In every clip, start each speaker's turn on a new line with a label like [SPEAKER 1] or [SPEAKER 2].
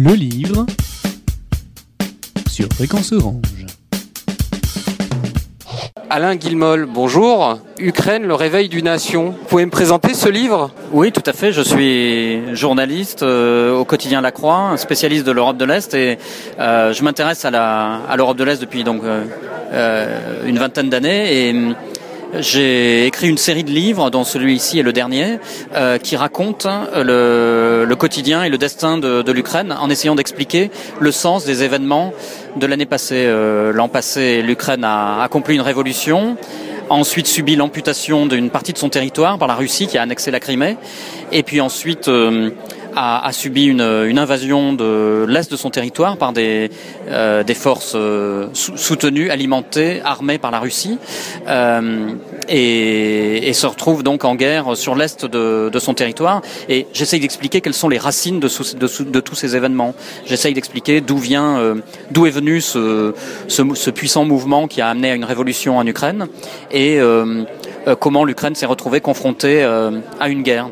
[SPEAKER 1] Le livre sur Fréquence Orange.
[SPEAKER 2] Alain Guilmol, bonjour. Ukraine, le réveil d'une nation. Vous pouvez me présenter ce livre?
[SPEAKER 3] Oui, tout à fait. Je suis journaliste euh, au quotidien La Croix, spécialiste de l'Europe de l'Est, et euh, je m'intéresse à l'Europe à de l'Est depuis donc euh, une vingtaine d'années. Et j'ai écrit une série de livres, dont celui-ci est le dernier, euh, qui raconte le, le, quotidien et le destin de, l'Ukraine en essayant d'expliquer le sens des événements de l'année passée. Euh, L'an passé, l'Ukraine a accompli une révolution ensuite subi l'amputation d'une partie de son territoire par la Russie qui a annexé la Crimée, et puis ensuite euh, a, subi une, invasion de l'est de son territoire par des, euh, forces euh, soutenues, alimentées, armées par la Russie, euh, et, se retrouve donc en guerre sur l'est de, son territoire. Et j'essaye d'expliquer quelles sont les racines de, tous ces événements. J'essaye d'expliquer d'où vient, euh, d'où est venu ce, ce, puissant mouvement qui a amené à une révolution en Ukraine, et comment l'Ukraine s'est retrouvée confrontée à une guerre.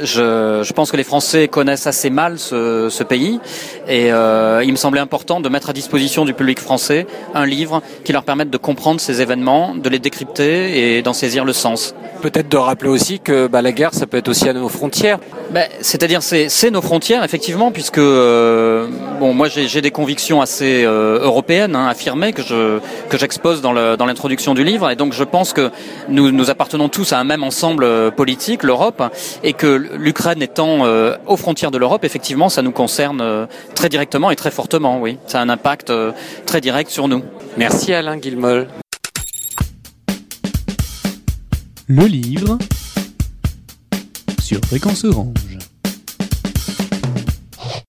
[SPEAKER 3] Je, je, pense que les Français connaissent assez mal ce, ce pays et euh, il me semblait important de mettre à disposition du public français un livre qui leur permette de comprendre ces événements, de les décrypter et d'en saisir le sens.
[SPEAKER 2] Peut-être de rappeler aussi que bah, la guerre, ça peut être aussi à nos frontières.
[SPEAKER 3] Ben, C'est-à-dire, c'est nos frontières, effectivement, puisque euh, bon, moi j'ai des convictions assez euh, européennes, hein, affirmées, que je que j'expose dans l'introduction du livre, et donc je pense que nous, nous appartenons tous à un même ensemble politique, l'Europe, et que l'Ukraine étant euh, aux frontières de l'Europe, effectivement, ça nous concerne euh, très directement et très fortement, oui. Ça a un impact euh, très direct sur nous.
[SPEAKER 2] Merci Alain Guilmol.
[SPEAKER 1] Le livre sur Fréquence Orange.